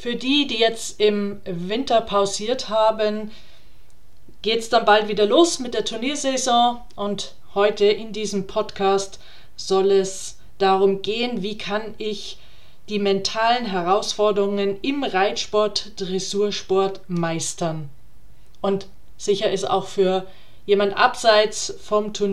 Für die, die jetzt im Winter pausiert haben, geht es dann bald wieder los mit der Turniersaison und heute in diesem Podcast soll es darum gehen, wie kann ich die mentalen Herausforderungen im Reitsport, Dressursport meistern. Und sicher ist auch für jemand abseits vom Turnier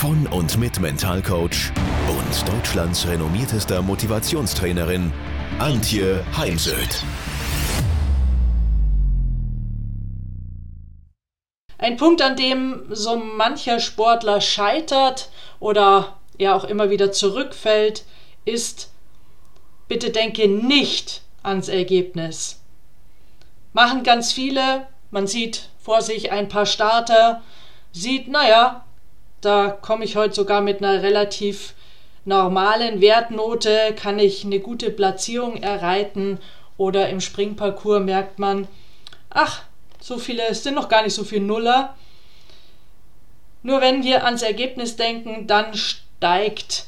von und mit Mentalcoach und Deutschlands renommiertester Motivationstrainerin Antje Heimsöth. Ein Punkt, an dem so mancher Sportler scheitert oder er auch immer wieder zurückfällt, ist, bitte denke nicht ans Ergebnis. Machen ganz viele, man sieht vor sich ein paar Starter, sieht, naja, da komme ich heute sogar mit einer relativ normalen Wertnote, kann ich eine gute Platzierung erreiten oder im Springparcours merkt man, ach, so viele, es sind noch gar nicht so viele Nuller. Nur wenn wir ans Ergebnis denken, dann steigt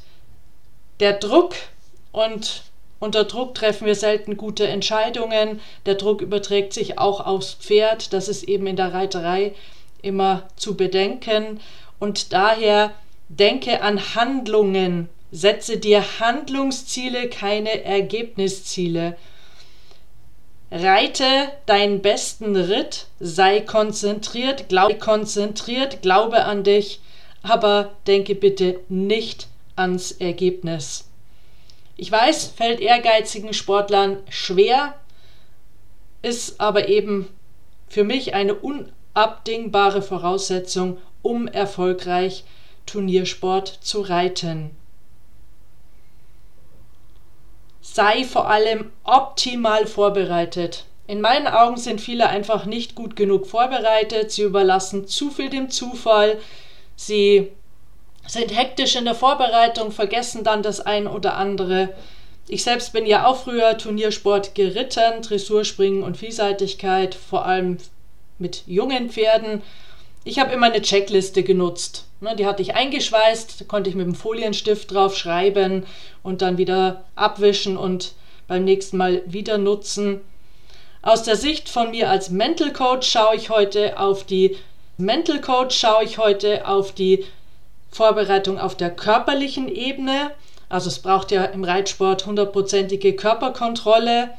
der Druck und unter Druck treffen wir selten gute Entscheidungen. Der Druck überträgt sich auch aufs Pferd. Das ist eben in der Reiterei immer zu bedenken. Und daher denke an Handlungen. Setze dir Handlungsziele, keine Ergebnisziele. Reite deinen besten Ritt, sei konzentriert, glaube konzentriert, glaube an dich, aber denke bitte nicht ans Ergebnis. Ich weiß, fällt ehrgeizigen Sportlern schwer, ist aber eben für mich eine unabdingbare Voraussetzung, um erfolgreich Turniersport zu reiten sei vor allem optimal vorbereitet. In meinen Augen sind viele einfach nicht gut genug vorbereitet, sie überlassen zu viel dem Zufall, sie sind hektisch in der Vorbereitung, vergessen dann das ein oder andere. Ich selbst bin ja auch früher Turniersport geritten, Dressurspringen und Vielseitigkeit, vor allem mit jungen Pferden. Ich habe immer eine Checkliste genutzt. Ne, die hatte ich eingeschweißt, konnte ich mit dem Folienstift drauf schreiben und dann wieder abwischen und beim nächsten Mal wieder nutzen. Aus der Sicht von mir als Mental Coach schaue ich heute auf die Mental Coach schaue ich heute auf die Vorbereitung auf der körperlichen Ebene. Also es braucht ja im Reitsport hundertprozentige Körperkontrolle.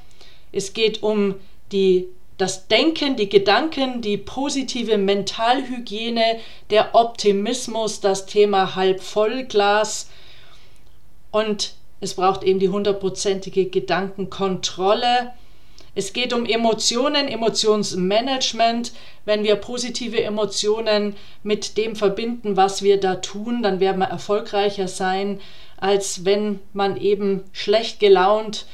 Es geht um die das Denken, die Gedanken, die positive Mentalhygiene, der Optimismus, das Thema Halbvollglas und es braucht eben die hundertprozentige Gedankenkontrolle. Es geht um Emotionen, Emotionsmanagement. Wenn wir positive Emotionen mit dem verbinden, was wir da tun, dann werden wir erfolgreicher sein, als wenn man eben schlecht gelaunt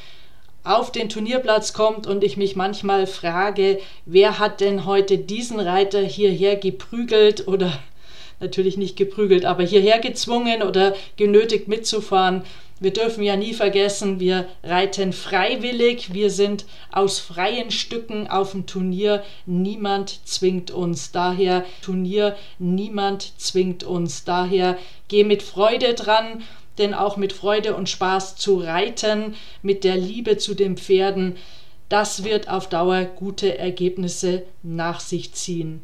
auf den Turnierplatz kommt und ich mich manchmal frage, wer hat denn heute diesen Reiter hierher geprügelt oder natürlich nicht geprügelt, aber hierher gezwungen oder genötigt mitzufahren. Wir dürfen ja nie vergessen, wir reiten freiwillig, wir sind aus freien Stücken auf dem Turnier, niemand zwingt uns. Daher Turnier, niemand zwingt uns. Daher geh mit Freude dran denn auch mit Freude und Spaß zu reiten, mit der Liebe zu den Pferden, das wird auf Dauer gute Ergebnisse nach sich ziehen.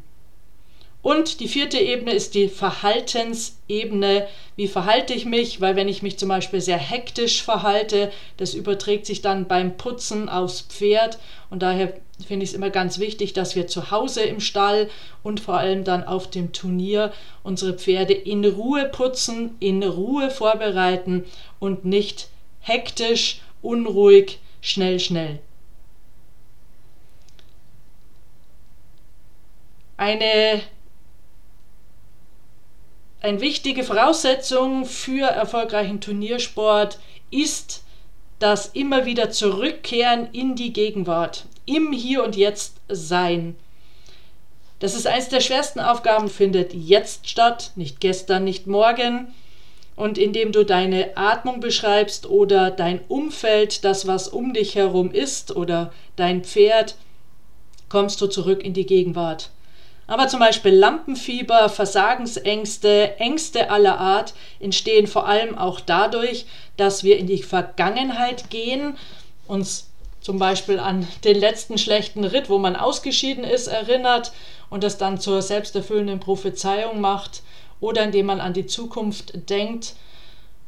Und die vierte Ebene ist die Verhaltensebene. Wie verhalte ich mich? Weil wenn ich mich zum Beispiel sehr hektisch verhalte, das überträgt sich dann beim Putzen aufs Pferd. Und daher finde ich es immer ganz wichtig, dass wir zu Hause im Stall und vor allem dann auf dem Turnier unsere Pferde in Ruhe putzen, in Ruhe vorbereiten und nicht hektisch, unruhig, schnell, schnell. Eine eine wichtige Voraussetzung für erfolgreichen Turniersport ist das immer wieder Zurückkehren in die Gegenwart, im Hier und Jetzt sein. Das ist eines der schwersten Aufgaben, findet jetzt statt, nicht gestern, nicht morgen. Und indem du deine Atmung beschreibst oder dein Umfeld, das, was um dich herum ist, oder dein Pferd, kommst du zurück in die Gegenwart. Aber zum Beispiel Lampenfieber, Versagensängste, Ängste aller Art entstehen vor allem auch dadurch, dass wir in die Vergangenheit gehen, uns zum Beispiel an den letzten schlechten Ritt, wo man ausgeschieden ist, erinnert und das dann zur selbsterfüllenden Prophezeiung macht oder indem man an die Zukunft denkt,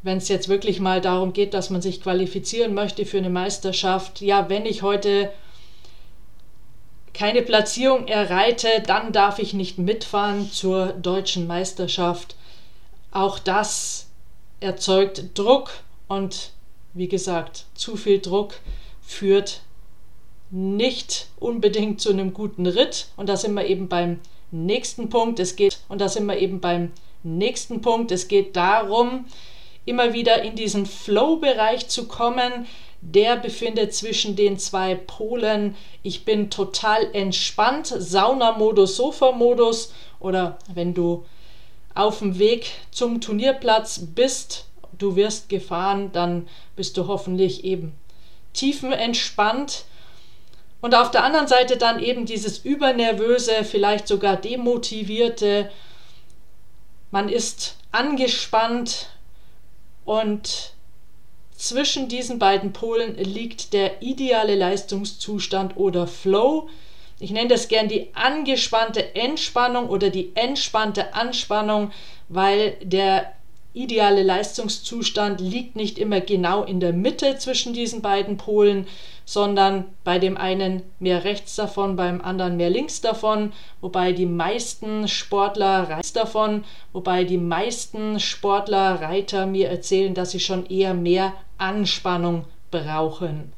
wenn es jetzt wirklich mal darum geht, dass man sich qualifizieren möchte für eine Meisterschaft. Ja, wenn ich heute keine Platzierung erreite, dann darf ich nicht mitfahren zur deutschen Meisterschaft. Auch das erzeugt Druck und wie gesagt, zu viel Druck führt nicht unbedingt zu einem guten Ritt. Und da sind wir eben beim nächsten Punkt. Es geht, und da sind wir eben beim nächsten Punkt. Es geht darum, immer wieder in diesen Flow-Bereich zu kommen. Der befindet zwischen den zwei Polen. Ich bin total entspannt, Saunamodus, Sofa-Modus oder wenn du auf dem Weg zum Turnierplatz bist, du wirst gefahren, dann bist du hoffentlich eben tiefenentspannt und auf der anderen Seite dann eben dieses übernervöse, vielleicht sogar demotivierte. Man ist angespannt und zwischen diesen beiden Polen liegt der ideale Leistungszustand oder Flow. Ich nenne das gern die angespannte Entspannung oder die entspannte Anspannung, weil der ideale Leistungszustand liegt nicht immer genau in der Mitte zwischen diesen beiden Polen, sondern bei dem einen mehr rechts davon, beim anderen mehr links davon, wobei die meisten Sportler rechts davon, wobei die meisten Sportler Reiter mir erzählen, dass sie schon eher mehr Anspannung brauchen.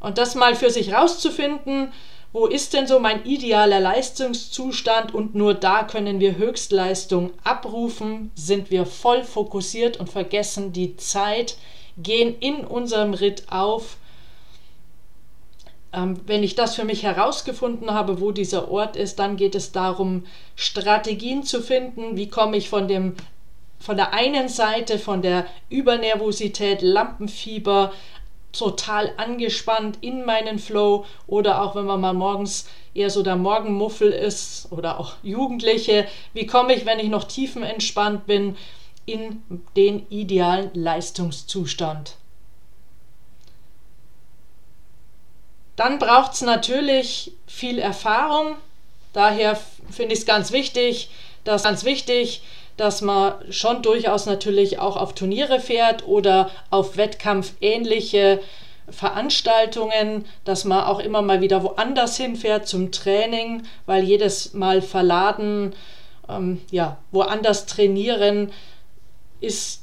Und das mal für sich rauszufinden, wo ist denn so mein idealer Leistungszustand und nur da können wir Höchstleistung abrufen, sind wir voll fokussiert und vergessen die Zeit, gehen in unserem Ritt auf. Ähm, wenn ich das für mich herausgefunden habe, wo dieser Ort ist, dann geht es darum, Strategien zu finden, wie komme ich von dem von der einen Seite von der Übernervosität, Lampenfieber, total angespannt in meinen Flow oder auch wenn man mal morgens eher so der Morgenmuffel ist oder auch Jugendliche, wie komme ich, wenn ich noch tiefenentspannt bin, in den idealen Leistungszustand. Dann braucht es natürlich viel Erfahrung. Daher finde ich es ganz wichtig, dass ganz wichtig, dass man schon durchaus natürlich auch auf Turniere fährt oder auf wettkampfähnliche Veranstaltungen, dass man auch immer mal wieder woanders hinfährt zum Training, weil jedes Mal verladen, ähm, ja, woanders trainieren ist,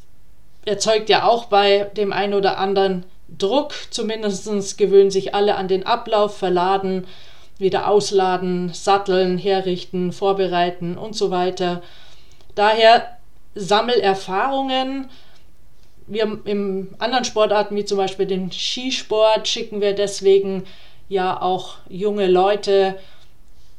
erzeugt ja auch bei dem einen oder anderen Druck. Zumindest gewöhnen sich alle an den Ablauf, verladen, wieder ausladen, satteln, herrichten, vorbereiten und so weiter. Daher Sammelerfahrungen. Wir im anderen Sportarten, wie zum Beispiel den Skisport, schicken wir deswegen ja auch junge Leute,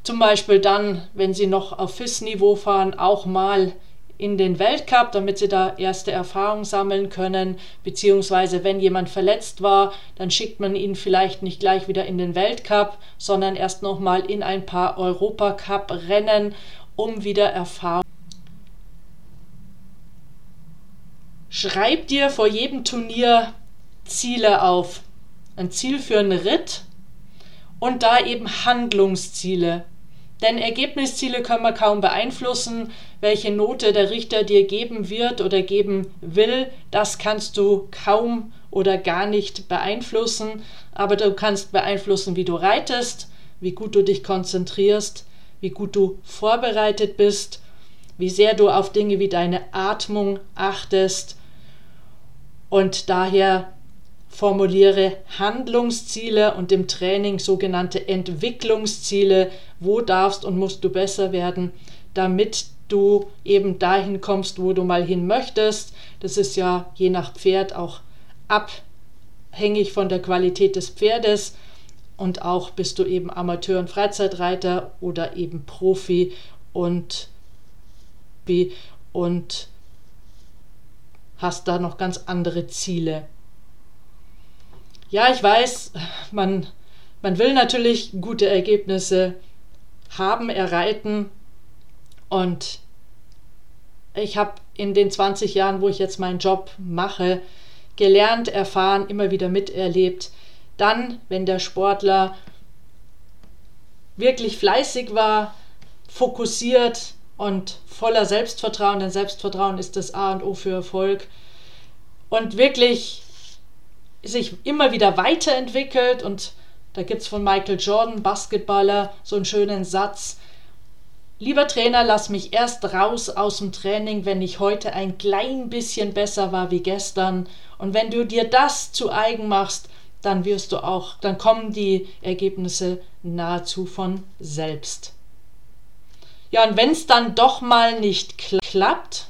zum Beispiel dann, wenn sie noch auf FIS-Niveau fahren, auch mal in den Weltcup, damit sie da erste Erfahrungen sammeln können, beziehungsweise wenn jemand verletzt war, dann schickt man ihn vielleicht nicht gleich wieder in den Weltcup, sondern erst nochmal in ein paar Europacup-Rennen, um wieder Erfahrung Schreib dir vor jedem Turnier Ziele auf. Ein Ziel für einen Ritt und da eben Handlungsziele. Denn Ergebnisziele können wir kaum beeinflussen. Welche Note der Richter dir geben wird oder geben will, das kannst du kaum oder gar nicht beeinflussen. Aber du kannst beeinflussen, wie du reitest, wie gut du dich konzentrierst, wie gut du vorbereitet bist, wie sehr du auf Dinge wie deine Atmung achtest und daher formuliere Handlungsziele und im Training sogenannte Entwicklungsziele. Wo darfst und musst du besser werden, damit du eben dahin kommst, wo du mal hin möchtest. Das ist ja je nach Pferd auch abhängig von der Qualität des Pferdes. Und auch bist du eben Amateur- und Freizeitreiter oder eben Profi und, und hast da noch ganz andere Ziele. Ja, ich weiß, man, man will natürlich gute Ergebnisse haben, erreiten. Und ich habe in den 20 Jahren, wo ich jetzt meinen Job mache, gelernt, erfahren, immer wieder miterlebt. Dann, wenn der Sportler wirklich fleißig war, fokussiert und voller Selbstvertrauen, denn Selbstvertrauen ist das A und O für Erfolg, und wirklich sich immer wieder weiterentwickelt und da gibt es von Michael Jordan, Basketballer, so einen schönen Satz. Lieber Trainer, lass mich erst raus aus dem Training, wenn ich heute ein klein bisschen besser war wie gestern. Und wenn du dir das zu eigen machst, dann wirst du auch, dann kommen die Ergebnisse nahezu von selbst. Ja, und wenn es dann doch mal nicht klappt,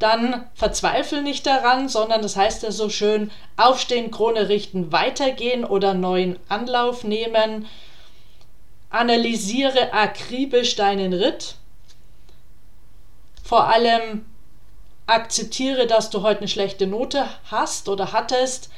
dann verzweifle nicht daran, sondern das heißt ja so schön, aufstehen, Krone richten, weitergehen oder neuen Anlauf nehmen. Analysiere akribisch deinen Ritt. Vor allem akzeptiere, dass du heute eine schlechte Note hast oder hattest.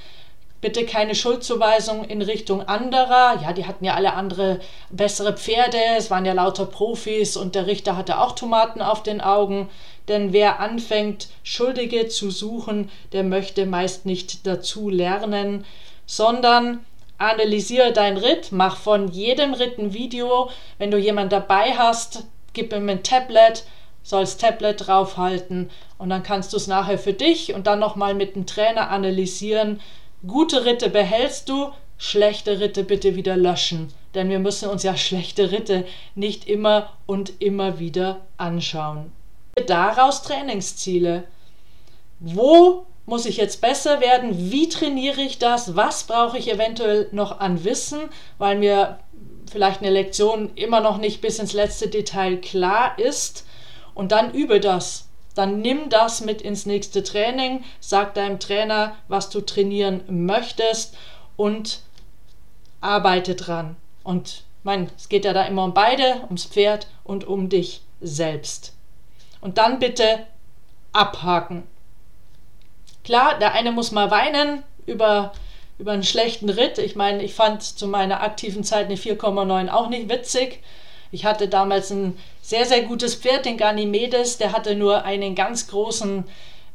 Bitte keine Schuldzuweisung in Richtung anderer. Ja, die hatten ja alle andere bessere Pferde, es waren ja lauter Profis und der Richter hatte auch Tomaten auf den Augen. Denn wer anfängt, Schuldige zu suchen, der möchte meist nicht dazu lernen, sondern analysiere dein Ritt, mach von jedem Ritt ein Video. Wenn du jemanden dabei hast, gib ihm ein Tablet, sollst Tablet draufhalten und dann kannst du es nachher für dich und dann nochmal mit dem Trainer analysieren. Gute Ritte behältst du, schlechte Ritte bitte wieder löschen, denn wir müssen uns ja schlechte Ritte nicht immer und immer wieder anschauen daraus Trainingsziele. Wo muss ich jetzt besser werden? Wie trainiere ich das? Was brauche ich eventuell noch an Wissen, weil mir vielleicht eine Lektion immer noch nicht bis ins letzte Detail klar ist? Und dann übe das. Dann nimm das mit ins nächste Training, sag deinem Trainer, was du trainieren möchtest und arbeite dran. Und mein, es geht ja da immer um beide, ums Pferd und um dich selbst und dann bitte abhaken. Klar, der eine muss mal weinen über, über einen schlechten Ritt. Ich meine, ich fand zu meiner aktiven Zeit eine 4,9 auch nicht witzig. Ich hatte damals ein sehr, sehr gutes Pferd, den Ganymedes. Der hatte nur einen ganz großen,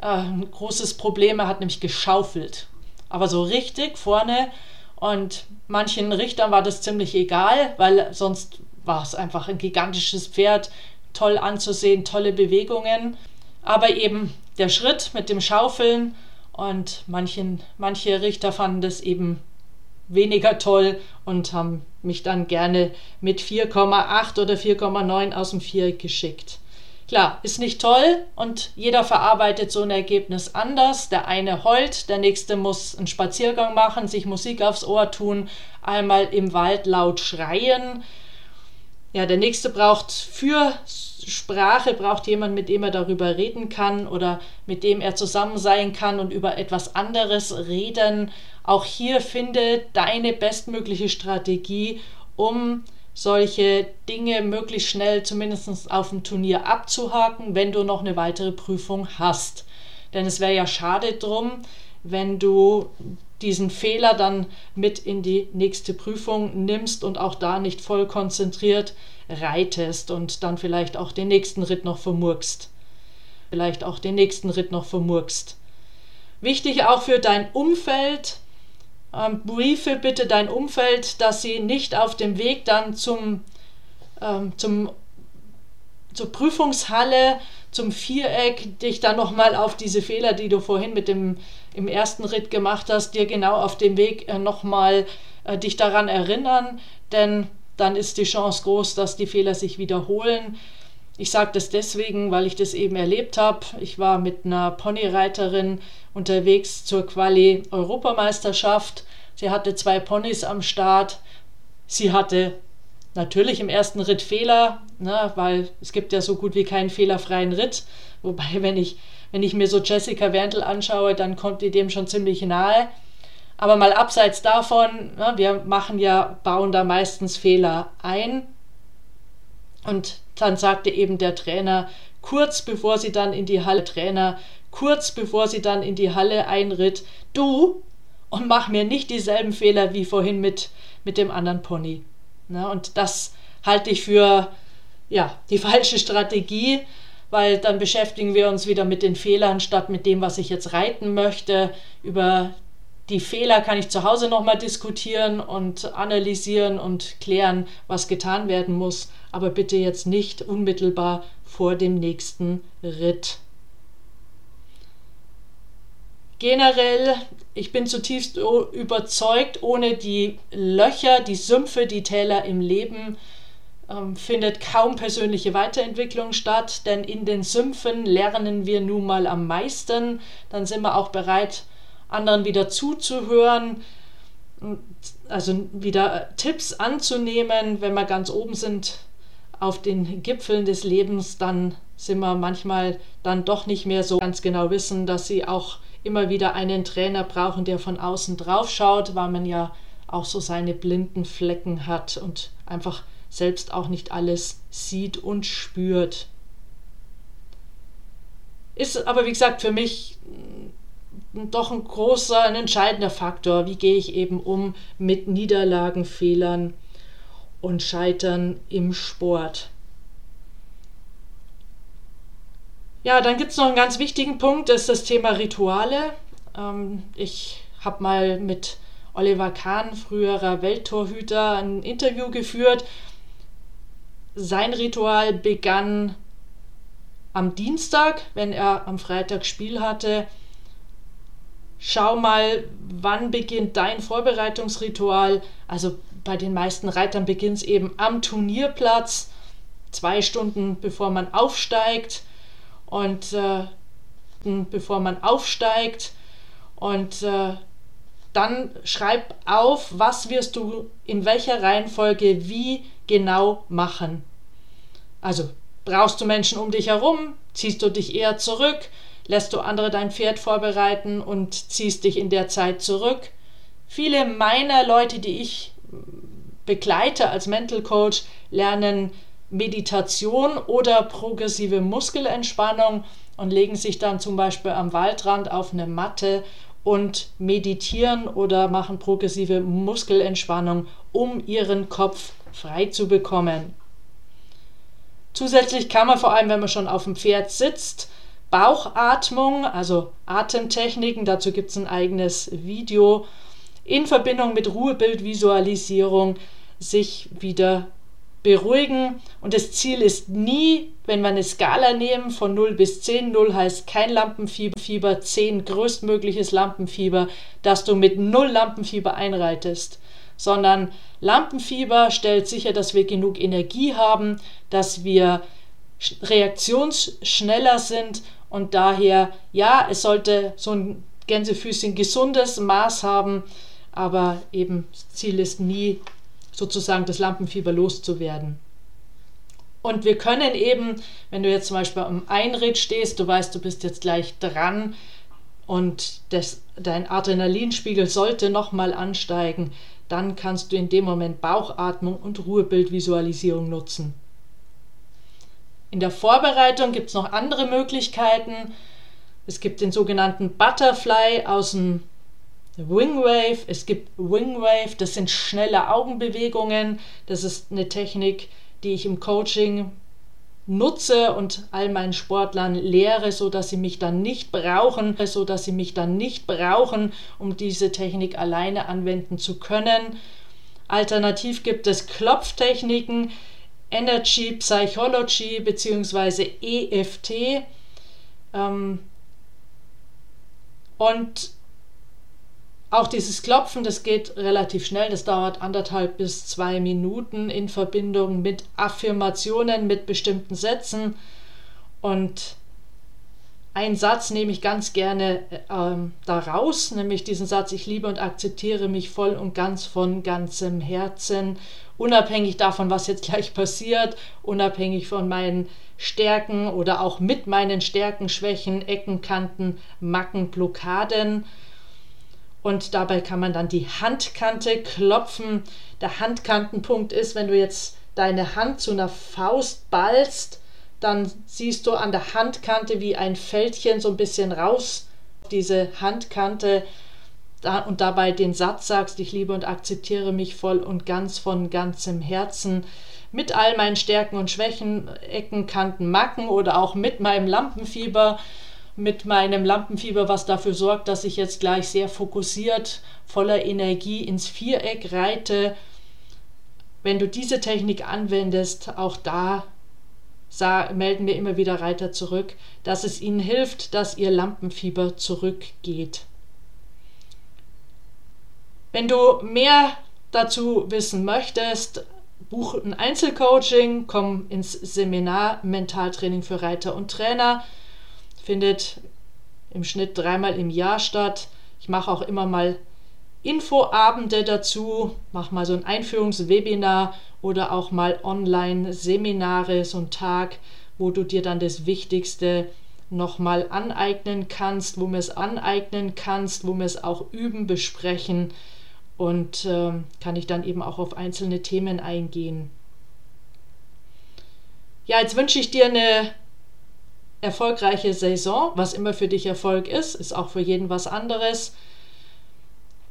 äh, ein großes Problem. Er hat nämlich geschaufelt. Aber so richtig vorne. Und manchen Richtern war das ziemlich egal, weil sonst war es einfach ein gigantisches Pferd toll anzusehen, tolle Bewegungen. Aber eben der Schritt mit dem Schaufeln und manchen, manche Richter fanden das eben weniger toll und haben mich dann gerne mit 4,8 oder 4,9 aus dem Viereck geschickt. Klar, ist nicht toll und jeder verarbeitet so ein Ergebnis anders. Der eine heult, der nächste muss einen Spaziergang machen, sich Musik aufs Ohr tun, einmal im Wald laut schreien. Ja, der nächste braucht für Sprache braucht jemand, mit dem er darüber reden kann oder mit dem er zusammen sein kann und über etwas anderes reden. Auch hier finde deine bestmögliche Strategie, um solche Dinge möglichst schnell zumindest auf dem Turnier abzuhaken, wenn du noch eine weitere Prüfung hast. Denn es wäre ja schade drum, wenn du diesen Fehler dann mit in die nächste Prüfung nimmst und auch da nicht voll konzentriert reitest und dann vielleicht auch den nächsten Ritt noch vermurkst. Vielleicht auch den nächsten Ritt noch vermurkst. Wichtig auch für dein Umfeld, ähm, briefe bitte dein Umfeld, dass sie nicht auf dem Weg dann zum, ähm, zum, zur Prüfungshalle, zum Viereck, dich dann nochmal auf diese Fehler, die du vorhin mit dem im ersten Ritt gemacht hast, dir genau auf dem Weg äh, nochmal äh, dich daran erinnern, denn dann ist die Chance groß, dass die Fehler sich wiederholen. Ich sage das deswegen, weil ich das eben erlebt habe. Ich war mit einer Ponyreiterin unterwegs zur Quali Europameisterschaft. Sie hatte zwei Ponys am Start. Sie hatte natürlich im ersten Ritt Fehler, ne, weil es gibt ja so gut wie keinen fehlerfreien Ritt. Wobei, wenn ich, wenn ich mir so Jessica Wendel anschaue, dann kommt die dem schon ziemlich nahe. Aber mal abseits davon, ne, wir machen ja, bauen da meistens Fehler ein. Und dann sagte eben der Trainer, kurz bevor sie dann in die Halle, Trainer, kurz bevor sie dann in die Halle einritt, du und mach mir nicht dieselben Fehler wie vorhin mit, mit dem anderen Pony. Ne, und das halte ich für ja, die falsche Strategie, weil dann beschäftigen wir uns wieder mit den Fehlern statt mit dem, was ich jetzt reiten möchte. Über die Fehler kann ich zu Hause nochmal diskutieren und analysieren und klären, was getan werden muss, aber bitte jetzt nicht unmittelbar vor dem nächsten Ritt. Generell, ich bin zutiefst überzeugt, ohne die Löcher, die Sümpfe, die Täler im Leben ähm, findet kaum persönliche Weiterentwicklung statt, denn in den Sümpfen lernen wir nun mal am meisten. Dann sind wir auch bereit, anderen wieder zuzuhören, also wieder Tipps anzunehmen. Wenn wir ganz oben sind auf den Gipfeln des Lebens, dann sind wir manchmal dann doch nicht mehr so ganz genau wissen, dass sie auch immer wieder einen Trainer brauchen, der von außen drauf schaut, weil man ja auch so seine blinden Flecken hat und einfach selbst auch nicht alles sieht und spürt. Ist aber, wie gesagt, für mich doch ein großer, ein entscheidender Faktor. Wie gehe ich eben um mit Niederlagen, Fehlern und Scheitern im Sport? Ja, dann gibt es noch einen ganz wichtigen Punkt, das ist das Thema Rituale. Ähm, ich habe mal mit Oliver Kahn, früherer Welttorhüter, ein Interview geführt sein Ritual begann am Dienstag, wenn er am Freitag Spiel hatte. Schau mal, wann beginnt dein Vorbereitungsritual? Also bei den meisten Reitern beginnt es eben am Turnierplatz, zwei Stunden bevor man aufsteigt und äh, bevor man aufsteigt und äh, dann schreib auf, was wirst du in welcher Reihenfolge wie genau machen. Also brauchst du Menschen um dich herum, ziehst du dich eher zurück, lässt du andere dein Pferd vorbereiten und ziehst dich in der Zeit zurück. Viele meiner Leute, die ich begleite als Mental Coach, lernen Meditation oder progressive Muskelentspannung und legen sich dann zum Beispiel am Waldrand auf eine Matte und meditieren oder machen progressive Muskelentspannung, um ihren Kopf frei zu bekommen. Zusätzlich kann man vor allem, wenn man schon auf dem Pferd sitzt, Bauchatmung, also Atemtechniken, dazu gibt es ein eigenes Video, in Verbindung mit Ruhebildvisualisierung sich wieder beruhigen. Und das Ziel ist nie, wenn wir eine Skala nehmen von 0 bis 10, 0 heißt kein Lampenfieber, 10 größtmögliches Lampenfieber, dass du mit 0 Lampenfieber einreitest, sondern Lampenfieber stellt sicher, dass wir genug Energie haben, dass wir reaktionsschneller sind und daher, ja, es sollte so ein Gänsefüßchen gesundes Maß haben, aber eben Ziel ist nie sozusagen das Lampenfieber loszuwerden. Und wir können eben, wenn du jetzt zum Beispiel am Einritt stehst, du weißt, du bist jetzt gleich dran und das, dein Adrenalinspiegel sollte nochmal ansteigen, dann kannst du in dem Moment Bauchatmung und Ruhebildvisualisierung nutzen. In der Vorbereitung gibt es noch andere Möglichkeiten. Es gibt den sogenannten Butterfly aus dem Wingwave, es gibt Wingwave, das sind schnelle Augenbewegungen. Das ist eine Technik, die ich im Coaching nutze und all meinen Sportlern lehre, so dass sie mich dann nicht brauchen, so dass sie mich dann nicht brauchen, um diese Technik alleine anwenden zu können. Alternativ gibt es Klopftechniken, Energy Psychology bzw. EFT. Ähm, und auch dieses Klopfen, das geht relativ schnell, das dauert anderthalb bis zwei Minuten in Verbindung mit Affirmationen, mit bestimmten Sätzen. Und einen Satz nehme ich ganz gerne ähm, daraus, nämlich diesen Satz, ich liebe und akzeptiere mich voll und ganz von ganzem Herzen, unabhängig davon, was jetzt gleich passiert, unabhängig von meinen Stärken oder auch mit meinen Stärken, Schwächen, Ecken, Kanten, Macken, Blockaden. Und dabei kann man dann die Handkante klopfen. Der Handkantenpunkt ist, wenn du jetzt deine Hand zu einer Faust ballst, dann siehst du an der Handkante wie ein Fältchen so ein bisschen raus, diese Handkante da, und dabei den Satz sagst, ich liebe und akzeptiere mich voll und ganz von ganzem Herzen mit all meinen Stärken und Schwächen, Ecken, Kanten, Macken oder auch mit meinem Lampenfieber, mit meinem Lampenfieber, was dafür sorgt, dass ich jetzt gleich sehr fokussiert, voller Energie ins Viereck reite. Wenn du diese Technik anwendest, auch da melden mir immer wieder Reiter zurück, dass es ihnen hilft, dass ihr Lampenfieber zurückgeht. Wenn du mehr dazu wissen möchtest, buch ein Einzelcoaching, komm ins Seminar Mentaltraining für Reiter und Trainer. Findet im Schnitt dreimal im Jahr statt. Ich mache auch immer mal Infoabende dazu, mache mal so ein Einführungswebinar oder auch mal Online-Seminare, so ein Tag, wo du dir dann das Wichtigste nochmal aneignen kannst, wo wir es aneignen kannst, wo wir es auch üben, besprechen und äh, kann ich dann eben auch auf einzelne Themen eingehen. Ja, jetzt wünsche ich dir eine erfolgreiche Saison, was immer für dich Erfolg ist, ist auch für jeden was anderes.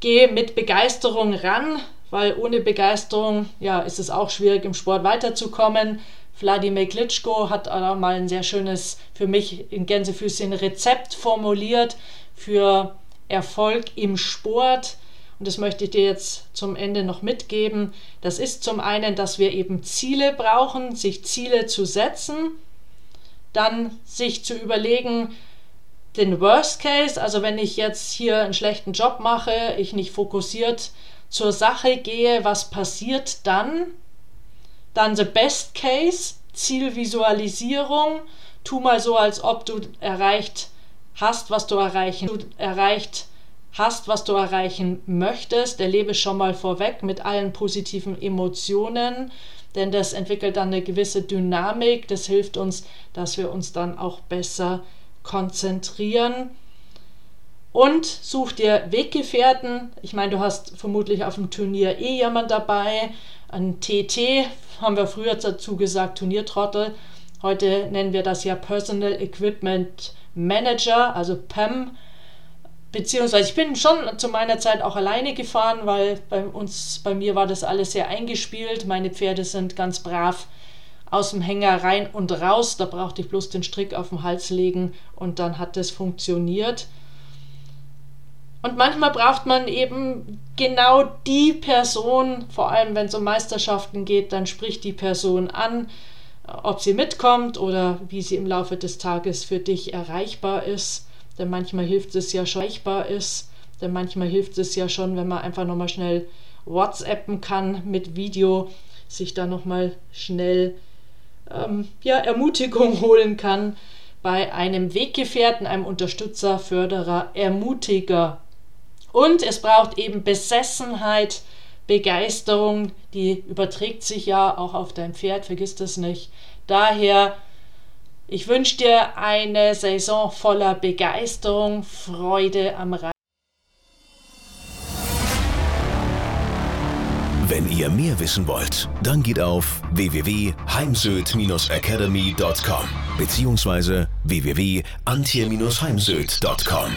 Geh mit Begeisterung ran, weil ohne Begeisterung ja, ist es auch schwierig im Sport weiterzukommen. Wladimir Klitschko hat mal ein sehr schönes, für mich in Gänsefüßchen Rezept formuliert für Erfolg im Sport. Und das möchte ich dir jetzt zum Ende noch mitgeben. Das ist zum einen, dass wir eben Ziele brauchen, sich Ziele zu setzen, dann sich zu überlegen, den Worst Case, also wenn ich jetzt hier einen schlechten Job mache, ich nicht fokussiert zur Sache gehe, was passiert dann? Dann the Best Case, Zielvisualisierung, tu mal so, als ob du erreicht hast, was du erreichen, du erreicht hast, was du erreichen möchtest. Erlebe schon mal vorweg mit allen positiven Emotionen, denn das entwickelt dann eine gewisse Dynamik. Das hilft uns, dass wir uns dann auch besser konzentrieren. Und such dir Weggefährten. Ich meine, du hast vermutlich auf dem Turnier eh jemand dabei. Ein TT haben wir früher dazu gesagt, Turniertrottel. Heute nennen wir das ja Personal Equipment Manager, also PEM. Beziehungsweise ich bin schon zu meiner Zeit auch alleine gefahren, weil bei uns, bei mir war das alles sehr eingespielt. Meine Pferde sind ganz brav aus dem Hänger rein und raus. Da brauchte ich bloß den Strick auf den Hals legen und dann hat das funktioniert. Und manchmal braucht man eben genau die Person, vor allem wenn es um Meisterschaften geht, dann spricht die Person an, ob sie mitkommt oder wie sie im Laufe des Tages für dich erreichbar ist. Denn manchmal hilft es ja schon, erreichbar ist. Denn manchmal hilft es ja schon, wenn man einfach nochmal schnell WhatsAppen kann mit Video, sich da nochmal schnell ähm, ja, Ermutigung holen kann bei einem Weggefährten, einem Unterstützer, Förderer, Ermutiger. Und es braucht eben Besessenheit, Begeisterung, die überträgt sich ja auch auf dein Pferd, vergiss das nicht. Daher, ich wünsche dir eine Saison voller Begeisterung, Freude am Reiten. Wenn ihr mehr wissen wollt, dann geht auf www.heimsöd-academy.com bzw. www.antje-heimsöd.com.